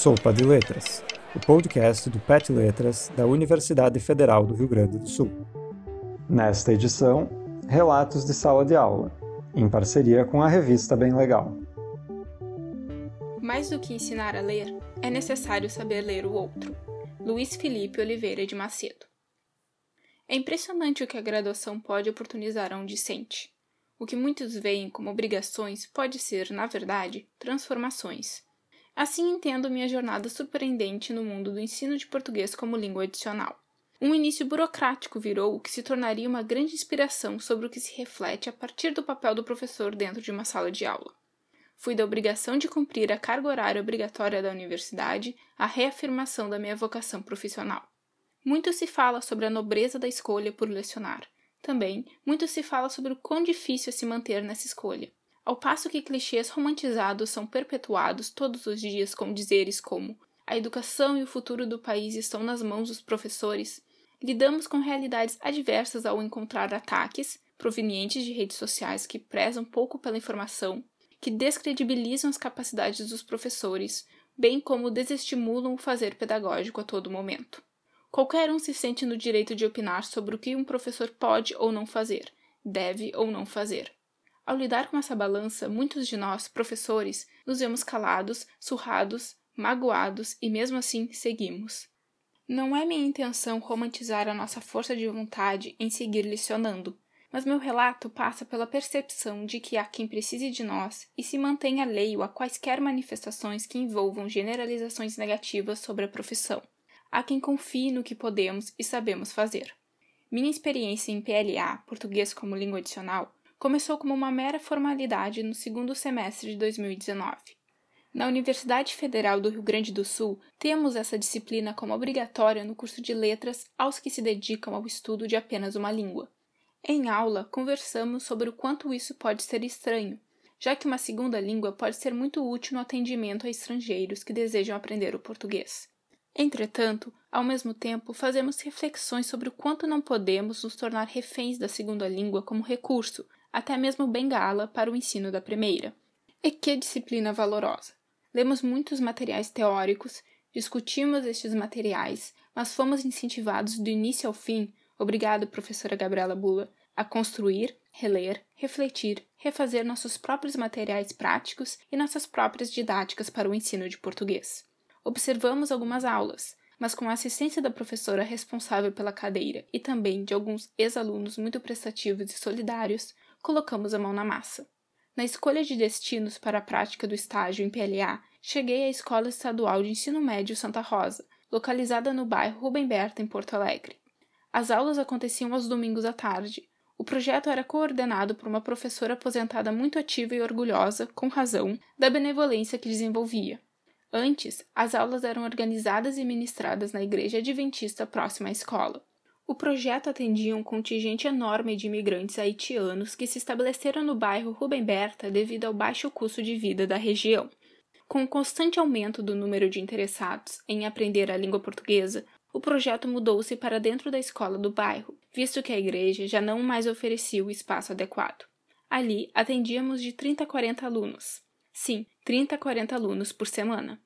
Sopa de Letras, o podcast do PET Letras da Universidade Federal do Rio Grande do Sul. Nesta edição, relatos de sala de aula, em parceria com a revista Bem Legal. Mais do que ensinar a ler, é necessário saber ler o outro. Luiz Felipe Oliveira de Macedo. É impressionante o que a graduação pode oportunizar a um discente. O que muitos veem como obrigações pode ser, na verdade, transformações. Assim entendo minha jornada surpreendente no mundo do ensino de português como língua adicional. Um início burocrático virou o que se tornaria uma grande inspiração sobre o que se reflete a partir do papel do professor dentro de uma sala de aula. Fui da obrigação de cumprir a carga horária obrigatória da universidade à reafirmação da minha vocação profissional. Muito se fala sobre a nobreza da escolha por lecionar. Também, muito se fala sobre o quão difícil é se manter nessa escolha. Ao passo que clichês romantizados são perpetuados todos os dias com dizeres como a educação e o futuro do país estão nas mãos dos professores, lidamos com realidades adversas ao encontrar ataques provenientes de redes sociais que prezam pouco pela informação, que descredibilizam as capacidades dos professores, bem como desestimulam o fazer pedagógico a todo momento. Qualquer um se sente no direito de opinar sobre o que um professor pode ou não fazer, deve ou não fazer. Ao lidar com essa balança, muitos de nós, professores, nos vemos calados, surrados, magoados e mesmo assim seguimos. Não é minha intenção romantizar a nossa força de vontade em seguir lecionando, mas meu relato passa pela percepção de que há quem precise de nós e se mantenha alheio a quaisquer manifestações que envolvam generalizações negativas sobre a profissão. Há quem confie no que podemos e sabemos fazer. Minha experiência em PLA, português como língua adicional, começou como uma mera formalidade no segundo semestre de 2019. Na Universidade Federal do Rio Grande do Sul, temos essa disciplina como obrigatória no curso de letras aos que se dedicam ao estudo de apenas uma língua. Em aula, conversamos sobre o quanto isso pode ser estranho, já que uma segunda língua pode ser muito útil no atendimento a estrangeiros que desejam aprender o português. Entretanto, ao mesmo tempo, fazemos reflexões sobre o quanto não podemos nos tornar reféns da segunda língua como recurso, até mesmo bengala para o ensino da primeira. E que disciplina valorosa! Lemos muitos materiais teóricos, discutimos estes materiais, mas fomos incentivados do início ao fim, obrigado, professora Gabriela Bula, a construir, reler, refletir, refazer nossos próprios materiais práticos e nossas próprias didáticas para o ensino de português. Observamos algumas aulas, mas com a assistência da professora responsável pela cadeira e também de alguns ex-alunos muito prestativos e solidários, colocamos a mão na massa. Na escolha de destinos para a prática do estágio em PLA, cheguei à Escola Estadual de Ensino Médio Santa Rosa, localizada no bairro Rubem Berta, em Porto Alegre. As aulas aconteciam aos domingos à tarde. O projeto era coordenado por uma professora aposentada muito ativa e orgulhosa, com razão, da benevolência que desenvolvia. Antes, as aulas eram organizadas e ministradas na igreja adventista próxima à escola. O projeto atendia um contingente enorme de imigrantes haitianos que se estabeleceram no bairro Rubem Berta devido ao baixo custo de vida da região. Com o constante aumento do número de interessados em aprender a língua portuguesa, o projeto mudou-se para dentro da escola do bairro, visto que a igreja já não mais oferecia o espaço adequado. Ali atendíamos de 30 a 40 alunos. Sim, 30 a 40 alunos por semana.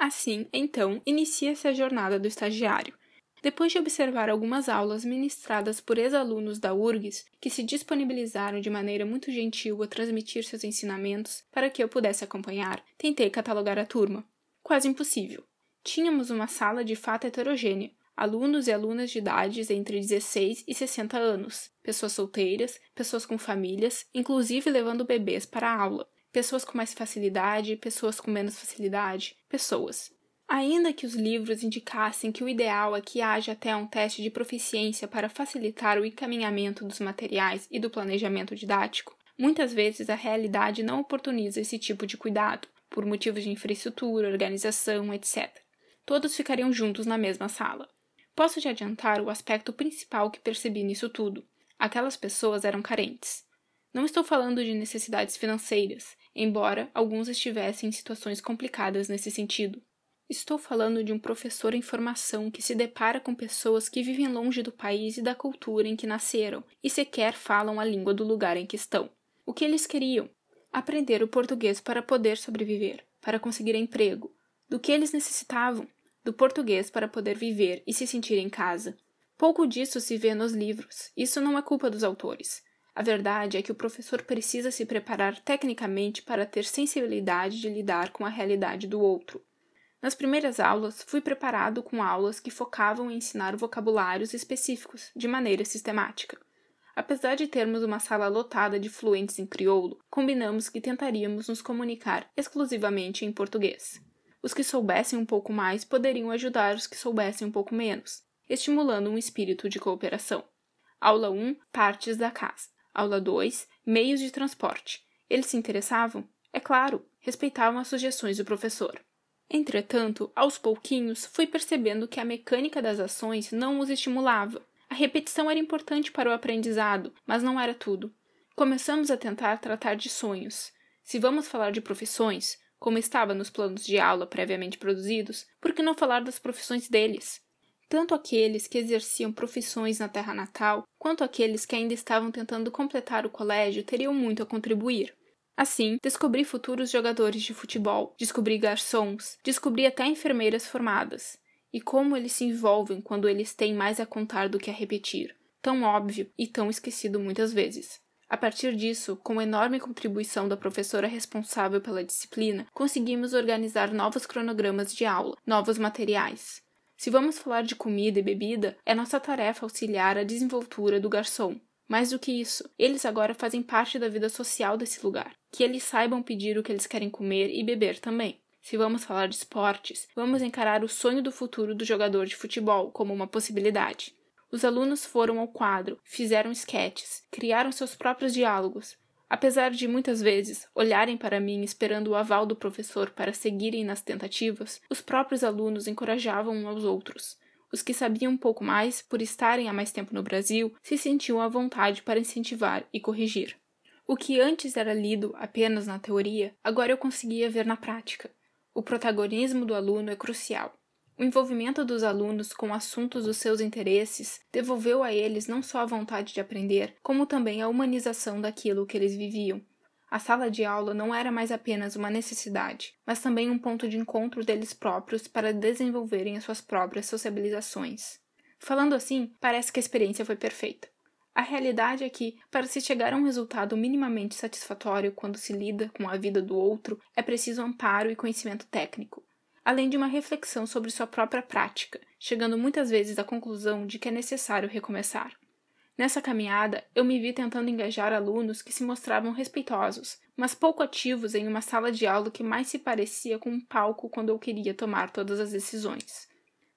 Assim, então, inicia-se a jornada do estagiário depois de observar algumas aulas ministradas por ex-alunos da URGS que se disponibilizaram de maneira muito gentil a transmitir seus ensinamentos para que eu pudesse acompanhar, tentei catalogar a turma. Quase impossível. Tínhamos uma sala de fato heterogênea, alunos e alunas de idades entre 16 e 60 anos, pessoas solteiras, pessoas com famílias, inclusive levando bebês para a aula, pessoas com mais facilidade, pessoas com menos facilidade, pessoas. Ainda que os livros indicassem que o ideal é que haja até um teste de proficiência para facilitar o encaminhamento dos materiais e do planejamento didático, muitas vezes a realidade não oportuniza esse tipo de cuidado, por motivos de infraestrutura, organização, etc. Todos ficariam juntos na mesma sala. Posso te adiantar o aspecto principal que percebi nisso tudo. Aquelas pessoas eram carentes. Não estou falando de necessidades financeiras, embora alguns estivessem em situações complicadas nesse sentido. Estou falando de um professor em formação que se depara com pessoas que vivem longe do país e da cultura em que nasceram e sequer falam a língua do lugar em que estão. O que eles queriam? Aprender o português para poder sobreviver, para conseguir emprego. do que eles necessitavam, do português para poder viver e se sentir em casa. Pouco disso se vê nos livros. Isso não é culpa dos autores. A verdade é que o professor precisa se preparar tecnicamente para ter sensibilidade de lidar com a realidade do outro. Nas primeiras aulas, fui preparado com aulas que focavam em ensinar vocabulários específicos, de maneira sistemática. Apesar de termos uma sala lotada de fluentes em crioulo, combinamos que tentaríamos nos comunicar exclusivamente em português. Os que soubessem um pouco mais poderiam ajudar os que soubessem um pouco menos, estimulando um espírito de cooperação. Aula 1 Partes da casa. Aula 2 Meios de transporte. Eles se interessavam? É claro, respeitavam as sugestões do professor. Entretanto, aos pouquinhos, fui percebendo que a mecânica das ações não os estimulava. A repetição era importante para o aprendizado, mas não era tudo. Começamos a tentar tratar de sonhos. Se vamos falar de profissões, como estava nos planos de aula previamente produzidos, por que não falar das profissões deles? tanto aqueles que exerciam profissões na terra natal, quanto aqueles que ainda estavam tentando completar o colégio teriam muito a contribuir. Assim, descobri futuros jogadores de futebol, descobri garçons, descobri até enfermeiras formadas. E como eles se envolvem quando eles têm mais a contar do que a repetir. Tão óbvio e tão esquecido muitas vezes. A partir disso, com a enorme contribuição da professora responsável pela disciplina, conseguimos organizar novos cronogramas de aula, novos materiais. Se vamos falar de comida e bebida, é nossa tarefa auxiliar a desenvoltura do garçom. Mais do que isso, eles agora fazem parte da vida social desse lugar. Que eles saibam pedir o que eles querem comer e beber também. Se vamos falar de esportes, vamos encarar o sonho do futuro do jogador de futebol como uma possibilidade. Os alunos foram ao quadro, fizeram esquetes, criaram seus próprios diálogos, Apesar de muitas vezes olharem para mim esperando o aval do professor para seguirem nas tentativas, os próprios alunos encorajavam uns aos outros. Os que sabiam um pouco mais, por estarem há mais tempo no Brasil, se sentiam à vontade para incentivar e corrigir. O que antes era lido apenas na teoria, agora eu conseguia ver na prática. O protagonismo do aluno é crucial. O envolvimento dos alunos com assuntos dos seus interesses devolveu a eles não só a vontade de aprender, como também a humanização daquilo que eles viviam. A sala de aula não era mais apenas uma necessidade, mas também um ponto de encontro deles próprios para desenvolverem as suas próprias sociabilizações. Falando assim, parece que a experiência foi perfeita. A realidade é que, para se chegar a um resultado minimamente satisfatório quando se lida com a vida do outro, é preciso amparo e conhecimento técnico, além de uma reflexão sobre sua própria prática, chegando muitas vezes à conclusão de que é necessário recomeçar. Nessa caminhada, eu me vi tentando engajar alunos que se mostravam respeitosos, mas pouco ativos em uma sala de aula que mais se parecia com um palco quando eu queria tomar todas as decisões.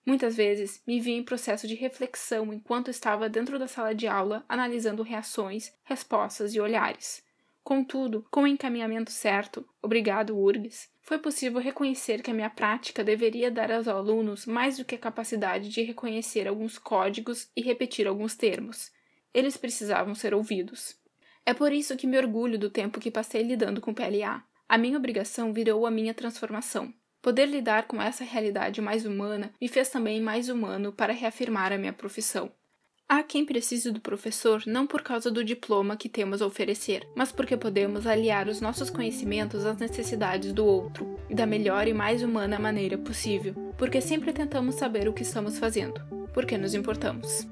Muitas vezes me vi em processo de reflexão enquanto estava dentro da sala de aula analisando reações, respostas e olhares. Contudo, com o encaminhamento certo, obrigado URGS, foi possível reconhecer que a minha prática deveria dar aos alunos mais do que a capacidade de reconhecer alguns códigos e repetir alguns termos. Eles precisavam ser ouvidos. É por isso que me orgulho do tempo que passei lidando com PLA. A minha obrigação virou a minha transformação. Poder lidar com essa realidade mais humana me fez também mais humano para reafirmar a minha profissão. Há quem precise do professor não por causa do diploma que temos a oferecer, mas porque podemos aliar os nossos conhecimentos às necessidades do outro e da melhor e mais humana maneira possível, porque sempre tentamos saber o que estamos fazendo, porque nos importamos.